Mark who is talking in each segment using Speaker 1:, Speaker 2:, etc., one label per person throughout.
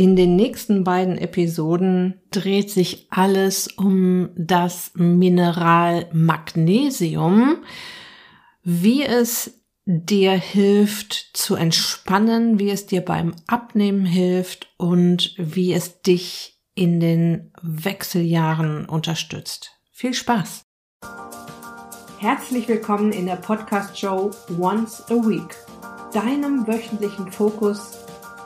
Speaker 1: In den nächsten beiden Episoden dreht sich alles um das Mineral Magnesium, wie es dir hilft zu entspannen, wie es dir beim Abnehmen hilft und wie es dich in den Wechseljahren unterstützt. Viel Spaß! Herzlich willkommen in der Podcast-Show Once a Week, deinem wöchentlichen Fokus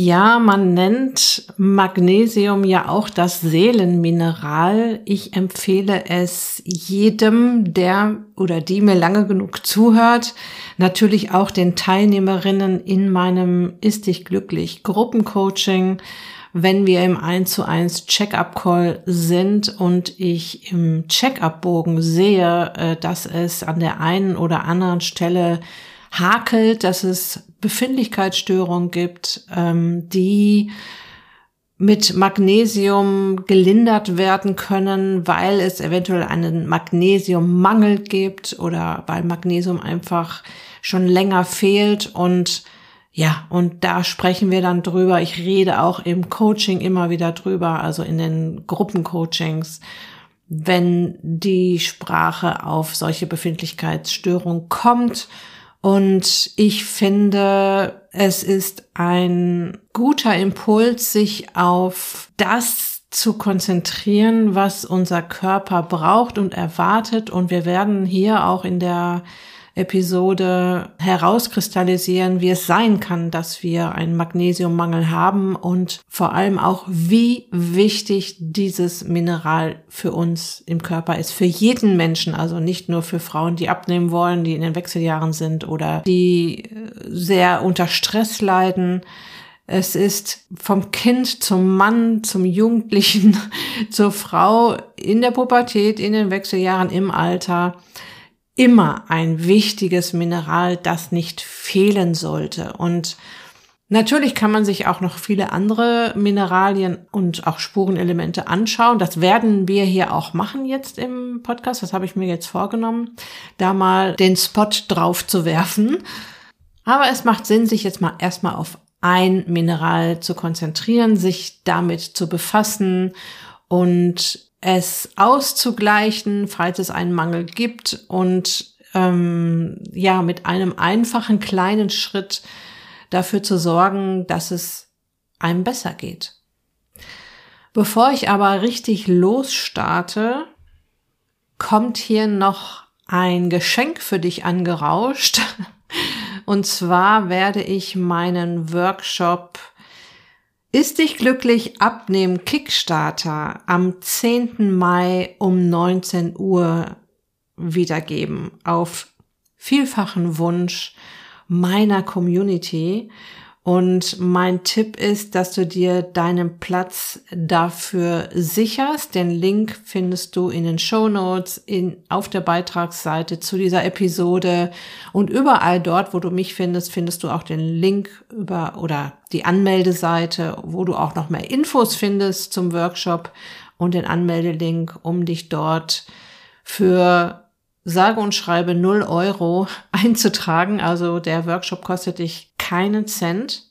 Speaker 1: Ja, man nennt Magnesium ja auch das Seelenmineral. Ich empfehle es jedem, der oder die mir lange genug zuhört, natürlich auch den Teilnehmerinnen in meinem Ist dich glücklich Gruppencoaching, wenn wir im 1 zu 1 Check-up-Call sind und ich im Check-up-Bogen sehe, äh, dass es an der einen oder anderen Stelle hakelt, dass es Befindlichkeitsstörungen gibt, ähm, die mit Magnesium gelindert werden können, weil es eventuell einen Magnesiummangel gibt oder weil Magnesium einfach schon länger fehlt und ja, und da sprechen wir dann drüber. Ich rede auch im Coaching immer wieder drüber, also in den Gruppencoachings, wenn die Sprache auf solche Befindlichkeitsstörungen kommt und ich finde, es ist ein guter Impuls, sich auf das zu konzentrieren, was unser Körper braucht und erwartet. Und wir werden hier auch in der Episode herauskristallisieren, wie es sein kann, dass wir einen Magnesiummangel haben und vor allem auch, wie wichtig dieses Mineral für uns im Körper ist. Für jeden Menschen, also nicht nur für Frauen, die abnehmen wollen, die in den Wechseljahren sind oder die äh, sehr unter Stress leiden. Es ist vom Kind zum Mann, zum Jugendlichen, zur Frau in der Pubertät, in den Wechseljahren, im Alter immer ein wichtiges Mineral, das nicht fehlen sollte. Und natürlich kann man sich auch noch viele andere Mineralien und auch Spurenelemente anschauen. Das werden wir hier auch machen jetzt im Podcast. Das habe ich mir jetzt vorgenommen, da mal den Spot drauf zu werfen. Aber es macht Sinn, sich jetzt mal erstmal auf ein Mineral zu konzentrieren, sich damit zu befassen und es auszugleichen, falls es einen Mangel gibt und ähm, ja, mit einem einfachen kleinen Schritt dafür zu sorgen, dass es einem besser geht. Bevor ich aber richtig losstarte, kommt hier noch ein Geschenk für dich angerauscht. Und zwar werde ich meinen Workshop ist dich glücklich abnehmen Kickstarter am 10. Mai um 19 Uhr wiedergeben auf vielfachen Wunsch meiner Community. Und mein Tipp ist, dass du dir deinen Platz dafür sicherst. Den Link findest du in den Show Notes, in, auf der Beitragsseite zu dieser Episode und überall dort, wo du mich findest, findest du auch den Link über oder die Anmeldeseite, wo du auch noch mehr Infos findest zum Workshop und den Anmeldelink, um dich dort für sage und schreibe 0 Euro einzutragen. Also der Workshop kostet dich keinen Cent.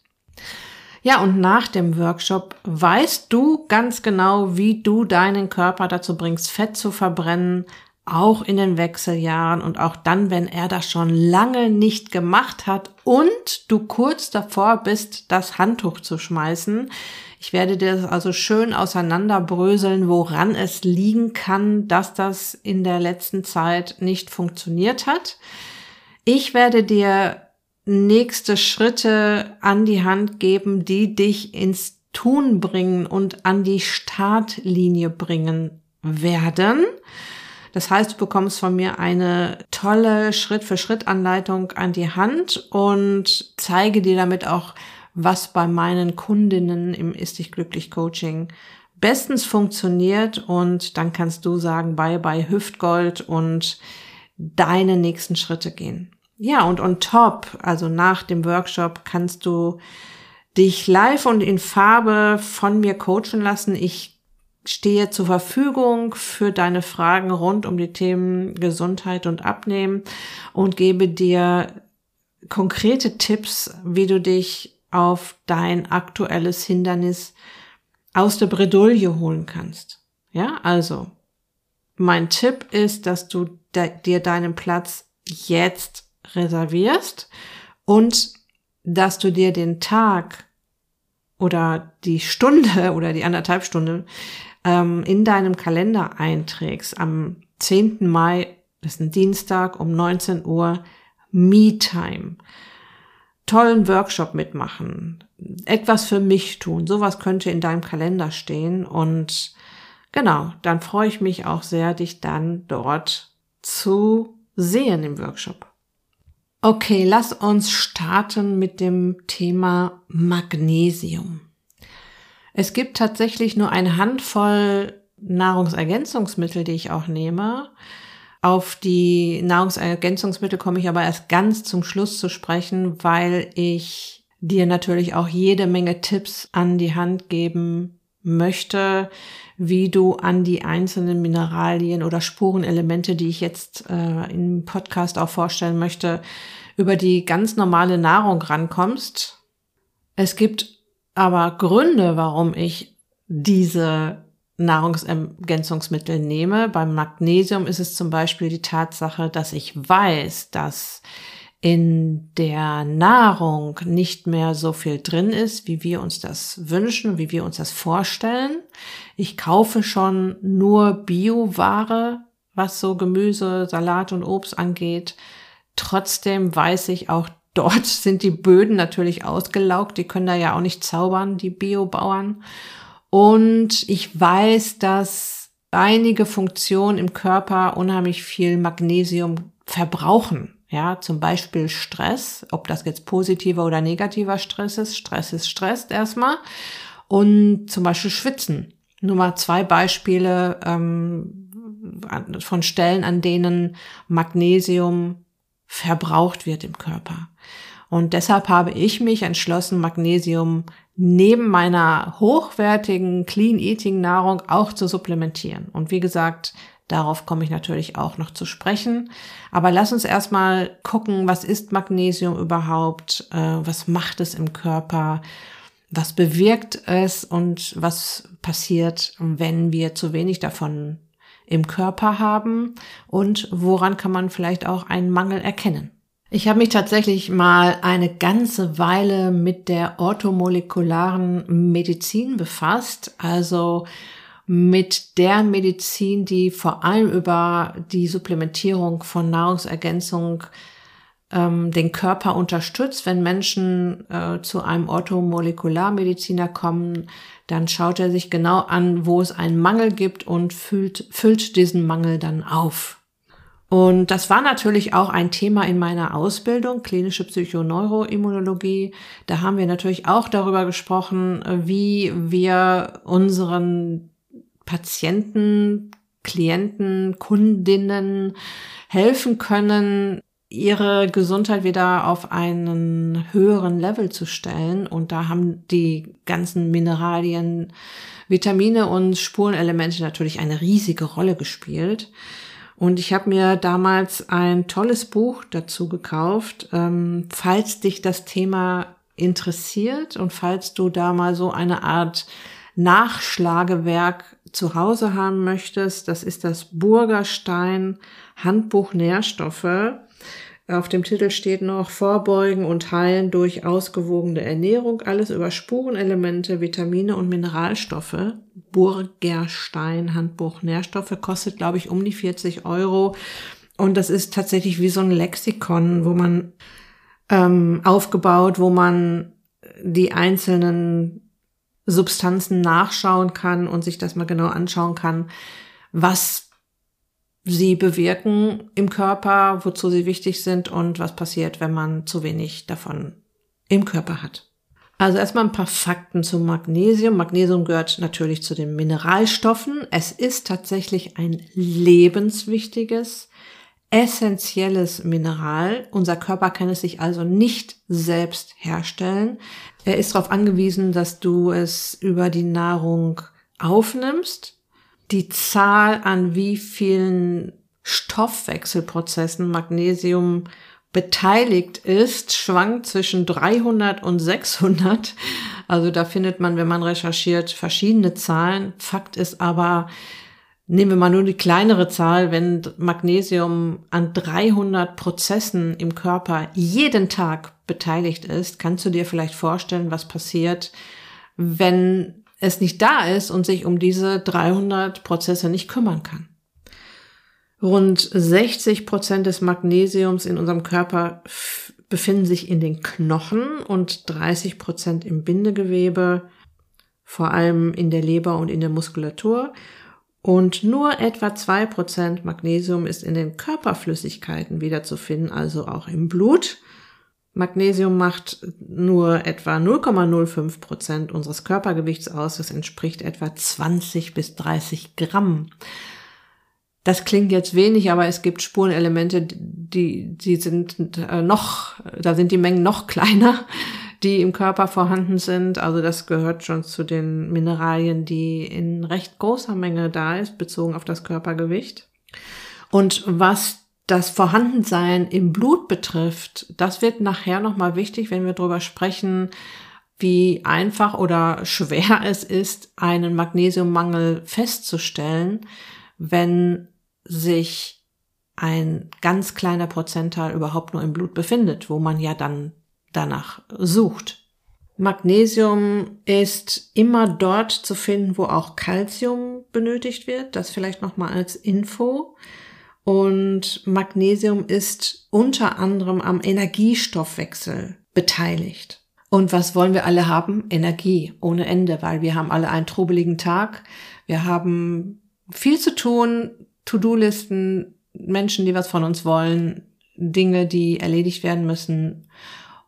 Speaker 1: Ja, und nach dem Workshop weißt du ganz genau, wie du deinen Körper dazu bringst, Fett zu verbrennen, auch in den Wechseljahren und auch dann, wenn er das schon lange nicht gemacht hat und du kurz davor bist, das Handtuch zu schmeißen. Ich werde dir das also schön auseinanderbröseln, woran es liegen kann, dass das in der letzten Zeit nicht funktioniert hat. Ich werde dir nächste Schritte an die Hand geben, die dich ins Tun bringen und an die Startlinie bringen werden. Das heißt, du bekommst von mir eine tolle Schritt-für-Schritt-Anleitung an die Hand und zeige dir damit auch, was bei meinen Kundinnen im Ist dich glücklich Coaching bestens funktioniert und dann kannst du sagen, bye bye Hüftgold und deine nächsten Schritte gehen. Ja, und on top, also nach dem Workshop kannst du dich live und in Farbe von mir coachen lassen. Ich stehe zur Verfügung für deine Fragen rund um die Themen Gesundheit und Abnehmen und gebe dir konkrete Tipps, wie du dich auf dein aktuelles Hindernis aus der Bredouille holen kannst. Ja, also mein Tipp ist, dass du de dir deinen Platz jetzt reservierst und dass du dir den Tag oder die Stunde oder die anderthalb Stunde ähm, in deinem Kalender einträgst. Am 10. Mai, das ist ein Dienstag um 19 Uhr, Me-Time. Tollen Workshop mitmachen, etwas für mich tun, sowas könnte in deinem Kalender stehen und genau, dann freue ich mich auch sehr, dich dann dort zu sehen im Workshop. Okay, lass uns starten mit dem Thema Magnesium. Es gibt tatsächlich nur eine Handvoll Nahrungsergänzungsmittel, die ich auch nehme. Auf die Nahrungsergänzungsmittel komme ich aber erst ganz zum Schluss zu sprechen, weil ich dir natürlich auch jede Menge Tipps an die Hand geben möchte, wie du an die einzelnen Mineralien oder Spurenelemente, die ich jetzt äh, im Podcast auch vorstellen möchte, über die ganz normale Nahrung rankommst. Es gibt aber Gründe, warum ich diese Nahrungsergänzungsmittel nehme. Beim Magnesium ist es zum Beispiel die Tatsache, dass ich weiß, dass in der Nahrung nicht mehr so viel drin ist, wie wir uns das wünschen, wie wir uns das vorstellen. Ich kaufe schon nur Bioware, was so Gemüse, Salat und Obst angeht. Trotzdem weiß ich auch, dort sind die Böden natürlich ausgelaugt. Die können da ja auch nicht zaubern, die Biobauern. Und ich weiß, dass einige Funktionen im Körper unheimlich viel Magnesium verbrauchen. Ja, zum Beispiel Stress, ob das jetzt positiver oder negativer Stress ist. Stress ist Stress erstmal. Und zum Beispiel Schwitzen. Nur mal zwei Beispiele ähm, von Stellen, an denen Magnesium verbraucht wird im Körper. Und deshalb habe ich mich entschlossen, Magnesium neben meiner hochwertigen Clean Eating Nahrung auch zu supplementieren. Und wie gesagt, darauf komme ich natürlich auch noch zu sprechen. Aber lass uns erstmal gucken, was ist Magnesium überhaupt? Äh, was macht es im Körper? Was bewirkt es und was passiert, wenn wir zu wenig davon im Körper haben und woran kann man vielleicht auch einen Mangel erkennen. Ich habe mich tatsächlich mal eine ganze Weile mit der orthomolekularen Medizin befasst, also mit der Medizin, die vor allem über die Supplementierung von Nahrungsergänzung ähm, den Körper unterstützt. Wenn Menschen äh, zu einem Orthomolekularmediziner kommen, dann schaut er sich genau an, wo es einen Mangel gibt und füllt, füllt diesen Mangel dann auf. Und das war natürlich auch ein Thema in meiner Ausbildung, klinische Psychoneuroimmunologie. Da haben wir natürlich auch darüber gesprochen, wie wir unseren Patienten, Klienten, Kundinnen helfen können, ihre Gesundheit wieder auf einen höheren Level zu stellen. Und da haben die ganzen Mineralien, Vitamine und Spurenelemente natürlich eine riesige Rolle gespielt. Und ich habe mir damals ein tolles Buch dazu gekauft. Ähm, falls dich das Thema interessiert und falls du da mal so eine Art Nachschlagewerk zu Hause haben möchtest, das ist das Burgerstein Handbuch Nährstoffe. Auf dem Titel steht noch Vorbeugen und Heilen durch ausgewogene Ernährung, alles über Spurenelemente, Vitamine und Mineralstoffe. Burgerstein Handbuch Nährstoffe kostet, glaube ich, um die 40 Euro. Und das ist tatsächlich wie so ein Lexikon, wo man ähm, aufgebaut, wo man die einzelnen Substanzen nachschauen kann und sich das mal genau anschauen kann, was sie bewirken im Körper, wozu sie wichtig sind und was passiert, wenn man zu wenig davon im Körper hat. Also erstmal ein paar Fakten zum Magnesium. Magnesium gehört natürlich zu den Mineralstoffen. Es ist tatsächlich ein lebenswichtiges, essentielles Mineral. Unser Körper kann es sich also nicht selbst herstellen. Er ist darauf angewiesen, dass du es über die Nahrung aufnimmst. Die Zahl an wie vielen Stoffwechselprozessen Magnesium beteiligt ist, schwankt zwischen 300 und 600. Also da findet man, wenn man recherchiert, verschiedene Zahlen. Fakt ist aber, nehmen wir mal nur die kleinere Zahl, wenn Magnesium an 300 Prozessen im Körper jeden Tag beteiligt ist, kannst du dir vielleicht vorstellen, was passiert, wenn es nicht da ist und sich um diese 300 Prozesse nicht kümmern kann. Rund 60 Prozent des Magnesiums in unserem Körper befinden sich in den Knochen und 30 Prozent im Bindegewebe, vor allem in der Leber und in der Muskulatur. Und nur etwa zwei Prozent Magnesium ist in den Körperflüssigkeiten wiederzufinden, also auch im Blut. Magnesium macht nur etwa 0,05 Prozent unseres Körpergewichts aus. Das entspricht etwa 20 bis 30 Gramm. Das klingt jetzt wenig, aber es gibt Spurenelemente, die, die sind äh, noch, da sind die Mengen noch kleiner, die im Körper vorhanden sind. Also das gehört schon zu den Mineralien, die in recht großer Menge da ist, bezogen auf das Körpergewicht. Und was das Vorhandensein im Blut betrifft, das wird nachher nochmal wichtig, wenn wir darüber sprechen, wie einfach oder schwer es ist, einen Magnesiummangel festzustellen, wenn sich ein ganz kleiner Prozentteil überhaupt nur im Blut befindet, wo man ja dann danach sucht. Magnesium ist immer dort zu finden, wo auch Calcium benötigt wird. Das vielleicht nochmal als Info. Und Magnesium ist unter anderem am Energiestoffwechsel beteiligt. Und was wollen wir alle haben? Energie ohne Ende, weil wir haben alle einen trubeligen Tag. Wir haben viel zu tun, To-Do-Listen, Menschen, die was von uns wollen, Dinge, die erledigt werden müssen.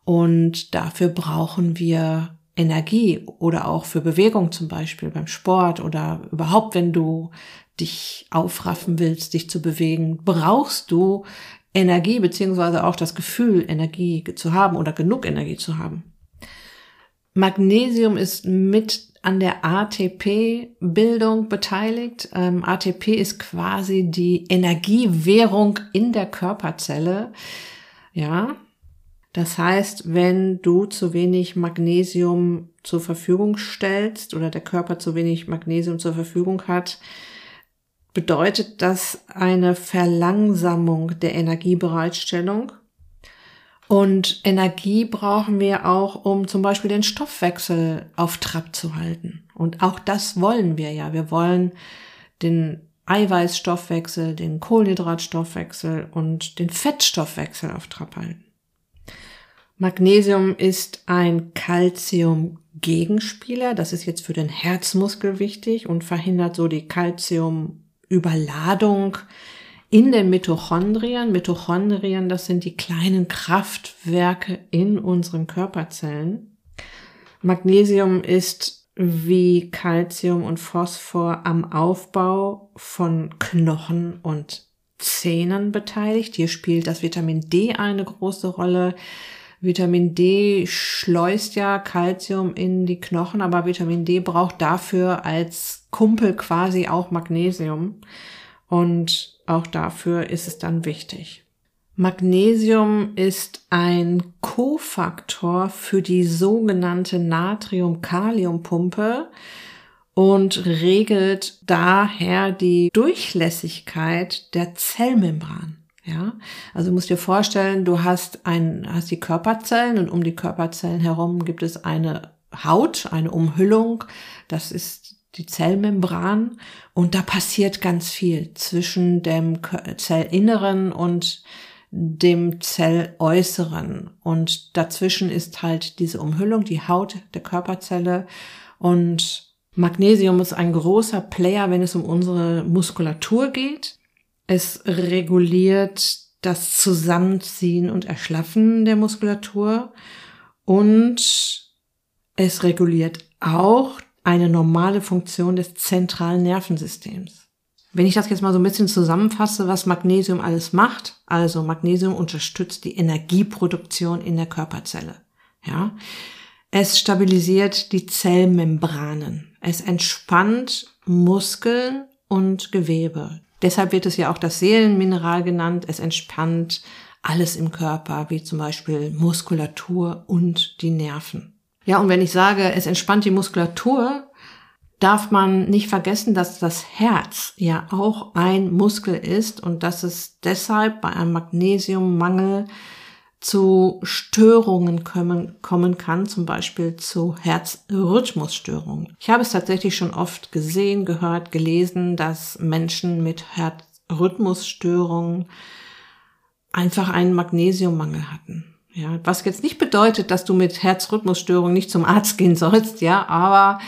Speaker 1: Und dafür brauchen wir Energie oder auch für Bewegung zum Beispiel beim Sport oder überhaupt, wenn du dich aufraffen willst, dich zu bewegen, brauchst du Energie beziehungsweise auch das Gefühl, Energie zu haben oder genug Energie zu haben. Magnesium ist mit an der ATP-Bildung beteiligt. Ähm, ATP ist quasi die Energiewährung in der Körperzelle. Ja. Das heißt, wenn du zu wenig Magnesium zur Verfügung stellst oder der Körper zu wenig Magnesium zur Verfügung hat, bedeutet das eine Verlangsamung der Energiebereitstellung und Energie brauchen wir auch, um zum Beispiel den Stoffwechsel auf Trab zu halten. Und auch das wollen wir ja. Wir wollen den Eiweißstoffwechsel, den Kohlenhydratstoffwechsel und den Fettstoffwechsel auf Trab halten. Magnesium ist ein Calcium-Gegenspieler. Das ist jetzt für den Herzmuskel wichtig und verhindert so die Calcium-Überladung in den Mitochondrien. Mitochondrien, das sind die kleinen Kraftwerke in unseren Körperzellen. Magnesium ist wie Calcium und Phosphor am Aufbau von Knochen und Zähnen beteiligt. Hier spielt das Vitamin D eine große Rolle. Vitamin D schleust ja Calcium in die Knochen, aber Vitamin D braucht dafür als Kumpel quasi auch Magnesium. Und auch dafür ist es dann wichtig. Magnesium ist ein Kofaktor für die sogenannte Natrium-Kalium-Pumpe und regelt daher die Durchlässigkeit der Zellmembran. Ja, also du musst dir vorstellen, du hast ein, hast die Körperzellen und um die Körperzellen herum gibt es eine Haut, eine Umhüllung. Das ist die Zellmembran und da passiert ganz viel zwischen dem Zellinneren und dem Zelläußeren und dazwischen ist halt diese Umhüllung, die Haut der Körperzelle und Magnesium ist ein großer Player, wenn es um unsere Muskulatur geht. Es reguliert das Zusammenziehen und Erschlaffen der Muskulatur und Es reguliert auch eine normale Funktion des zentralen Nervensystems. Wenn ich das jetzt mal so ein bisschen zusammenfasse, was Magnesium alles macht, also Magnesium unterstützt die Energieproduktion in der Körperzelle. Ja, es stabilisiert die Zellmembranen. Es entspannt Muskeln und Gewebe. Deshalb wird es ja auch das Seelenmineral genannt. Es entspannt alles im Körper, wie zum Beispiel Muskulatur und die Nerven. Ja, und wenn ich sage, es entspannt die Muskulatur, darf man nicht vergessen, dass das Herz ja auch ein Muskel ist und dass es deshalb bei einem Magnesiummangel zu Störungen kommen, kommen kann, zum Beispiel zu Herzrhythmusstörungen. Ich habe es tatsächlich schon oft gesehen, gehört, gelesen, dass Menschen mit Herzrhythmusstörungen einfach einen Magnesiummangel hatten. Ja, was jetzt nicht bedeutet, dass du mit Herzrhythmusstörungen nicht zum Arzt gehen sollst, ja, aber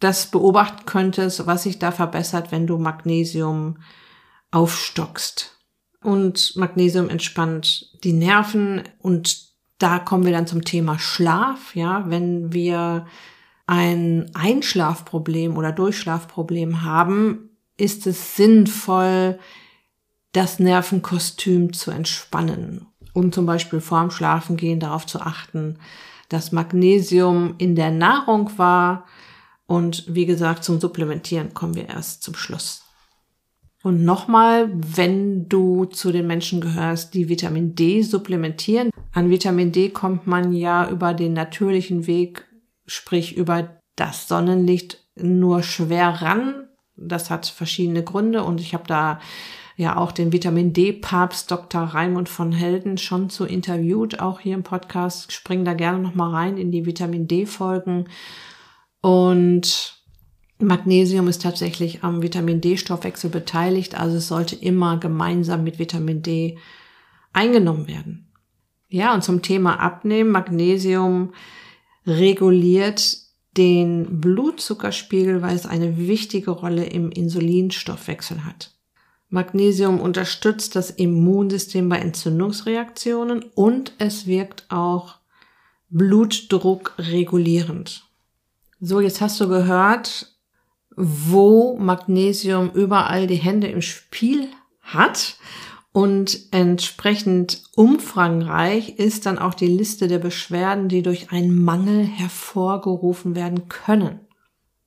Speaker 1: das beobachten könntest, was sich da verbessert, wenn du Magnesium aufstockst. Und Magnesium entspannt die Nerven. Und da kommen wir dann zum Thema Schlaf, ja, wenn wir ein Einschlafproblem oder Durchschlafproblem haben, ist es sinnvoll, das Nervenkostüm zu entspannen und zum Beispiel vorm Schlafengehen darauf zu achten, dass Magnesium in der Nahrung war, und wie gesagt, zum Supplementieren kommen wir erst zum Schluss. Und nochmal, wenn du zu den Menschen gehörst, die Vitamin D supplementieren, an Vitamin D kommt man ja über den natürlichen Weg, sprich über das Sonnenlicht, nur schwer ran. Das hat verschiedene Gründe und ich habe da ja auch den Vitamin D-Papst Dr. Raimund von Helden schon zu interviewt, auch hier im Podcast. Spring da gerne nochmal rein in die Vitamin D-Folgen. Und Magnesium ist tatsächlich am Vitamin D-Stoffwechsel beteiligt, also es sollte immer gemeinsam mit Vitamin D eingenommen werden. Ja, und zum Thema Abnehmen, Magnesium reguliert den Blutzuckerspiegel, weil es eine wichtige Rolle im Insulinstoffwechsel hat. Magnesium unterstützt das Immunsystem bei Entzündungsreaktionen und es wirkt auch Blutdruck regulierend. So, jetzt hast du gehört, wo Magnesium überall die Hände im Spiel hat. Und entsprechend umfangreich ist dann auch die Liste der Beschwerden, die durch einen Mangel hervorgerufen werden können.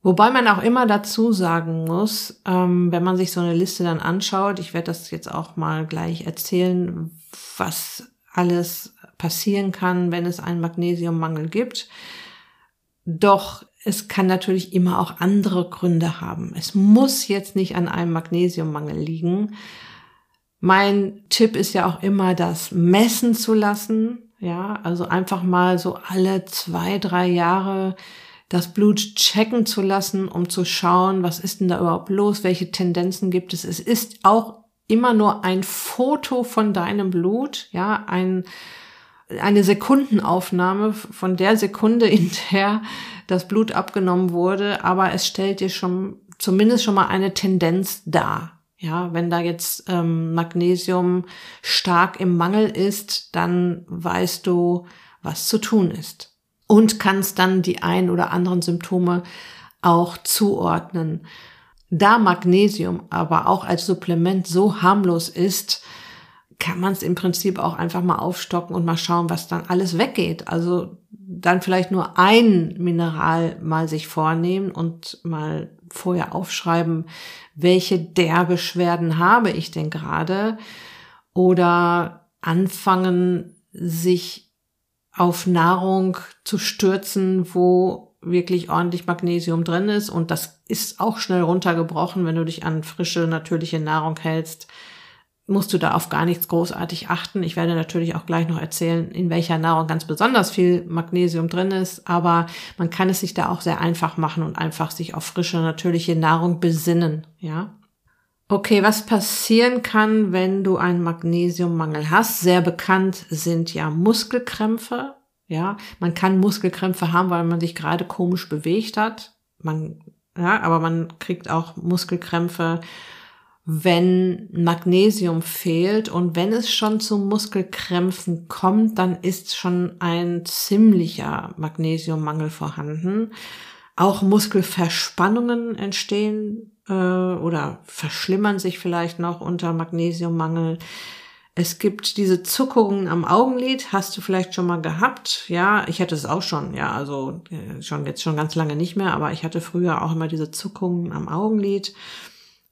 Speaker 1: Wobei man auch immer dazu sagen muss, ähm, wenn man sich so eine Liste dann anschaut, ich werde das jetzt auch mal gleich erzählen, was alles passieren kann, wenn es einen Magnesiummangel gibt. Doch es kann natürlich immer auch andere Gründe haben. Es muss jetzt nicht an einem Magnesiummangel liegen. Mein Tipp ist ja auch immer, das messen zu lassen. Ja, also einfach mal so alle zwei, drei Jahre das Blut checken zu lassen, um zu schauen, was ist denn da überhaupt los, welche Tendenzen gibt es. Es ist auch immer nur ein Foto von deinem Blut, ja, ein, eine Sekundenaufnahme von der Sekunde, in der das Blut abgenommen wurde, aber es stellt dir schon zumindest schon mal eine Tendenz dar. Ja, wenn da jetzt ähm, Magnesium stark im Mangel ist, dann weißt du, was zu tun ist und kannst dann die ein oder anderen Symptome auch zuordnen. Da Magnesium aber auch als Supplement so harmlos ist, kann man es im Prinzip auch einfach mal aufstocken und mal schauen, was dann alles weggeht. Also dann vielleicht nur ein Mineral mal sich vornehmen und mal vorher aufschreiben, welche der Beschwerden habe ich denn gerade? Oder anfangen, sich auf Nahrung zu stürzen, wo wirklich ordentlich Magnesium drin ist. Und das ist auch schnell runtergebrochen, wenn du dich an frische, natürliche Nahrung hältst musst du da auf gar nichts großartig achten. Ich werde natürlich auch gleich noch erzählen, in welcher Nahrung ganz besonders viel Magnesium drin ist, aber man kann es sich da auch sehr einfach machen und einfach sich auf frische, natürliche Nahrung besinnen, ja. Okay, was passieren kann, wenn du einen Magnesiummangel hast? Sehr bekannt sind ja Muskelkrämpfe, ja. Man kann Muskelkrämpfe haben, weil man sich gerade komisch bewegt hat. Man, ja, aber man kriegt auch Muskelkrämpfe, wenn Magnesium fehlt und wenn es schon zu Muskelkrämpfen kommt, dann ist schon ein ziemlicher Magnesiummangel vorhanden. Auch Muskelverspannungen entstehen äh, oder verschlimmern sich vielleicht noch unter Magnesiummangel. Es gibt diese Zuckungen am Augenlid, hast du vielleicht schon mal gehabt? Ja, ich hatte es auch schon, ja, also äh, schon jetzt schon ganz lange nicht mehr, aber ich hatte früher auch immer diese Zuckungen am Augenlid.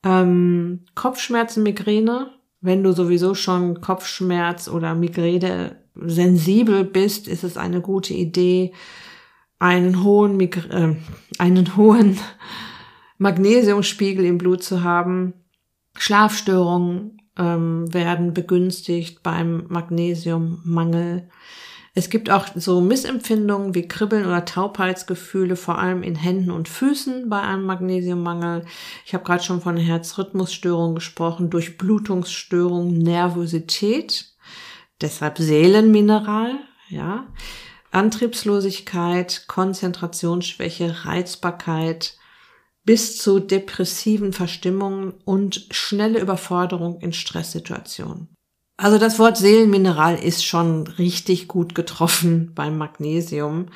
Speaker 1: Ähm, Kopfschmerzen, Migräne, wenn du sowieso schon Kopfschmerz oder Migräne sensibel bist, ist es eine gute Idee, einen hohen, Migr äh, einen hohen Magnesiumspiegel im Blut zu haben. Schlafstörungen ähm, werden begünstigt beim Magnesiummangel. Es gibt auch so Missempfindungen wie Kribbeln oder Taubheitsgefühle, vor allem in Händen und Füßen bei einem Magnesiummangel. Ich habe gerade schon von Herzrhythmusstörungen gesprochen, Durchblutungsstörungen, Nervosität, deshalb Seelenmineral, ja, Antriebslosigkeit, Konzentrationsschwäche, Reizbarkeit, bis zu depressiven Verstimmungen und schnelle Überforderung in Stresssituationen. Also das Wort Seelenmineral ist schon richtig gut getroffen beim Magnesium.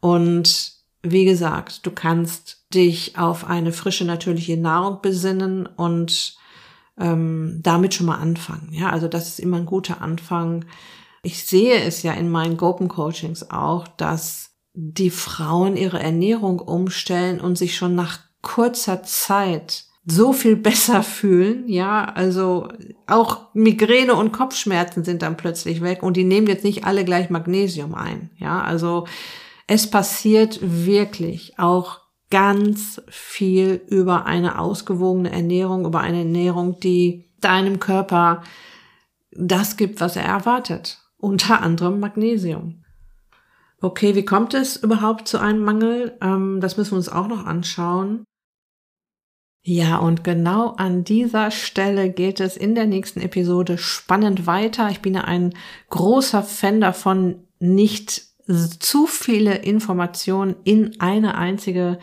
Speaker 1: Und wie gesagt, du kannst dich auf eine frische natürliche Nahrung besinnen und ähm, damit schon mal anfangen. Ja, also das ist immer ein guter Anfang. Ich sehe es ja in meinen Gopen-Coachings auch, dass die Frauen ihre Ernährung umstellen und sich schon nach kurzer Zeit so viel besser fühlen, ja, also auch Migräne und Kopfschmerzen sind dann plötzlich weg und die nehmen jetzt nicht alle gleich Magnesium ein, ja, also es passiert wirklich auch ganz viel über eine ausgewogene Ernährung, über eine Ernährung, die deinem Körper das gibt, was er erwartet, unter anderem Magnesium. Okay, wie kommt es überhaupt zu einem Mangel? Ähm, das müssen wir uns auch noch anschauen. Ja, und genau an dieser Stelle geht es in der nächsten Episode spannend weiter. Ich bin ein großer Fan davon, nicht zu viele Informationen in eine einzige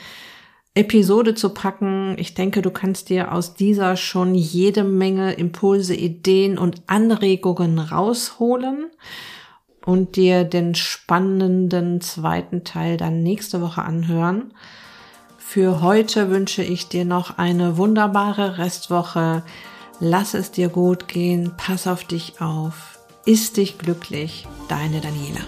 Speaker 1: Episode zu packen. Ich denke, du kannst dir aus dieser schon jede Menge Impulse, Ideen und Anregungen rausholen und dir den spannenden zweiten Teil dann nächste Woche anhören. Für heute wünsche ich dir noch eine wunderbare Restwoche. Lass es dir gut gehen, pass auf dich auf, ist dich glücklich, deine Daniela.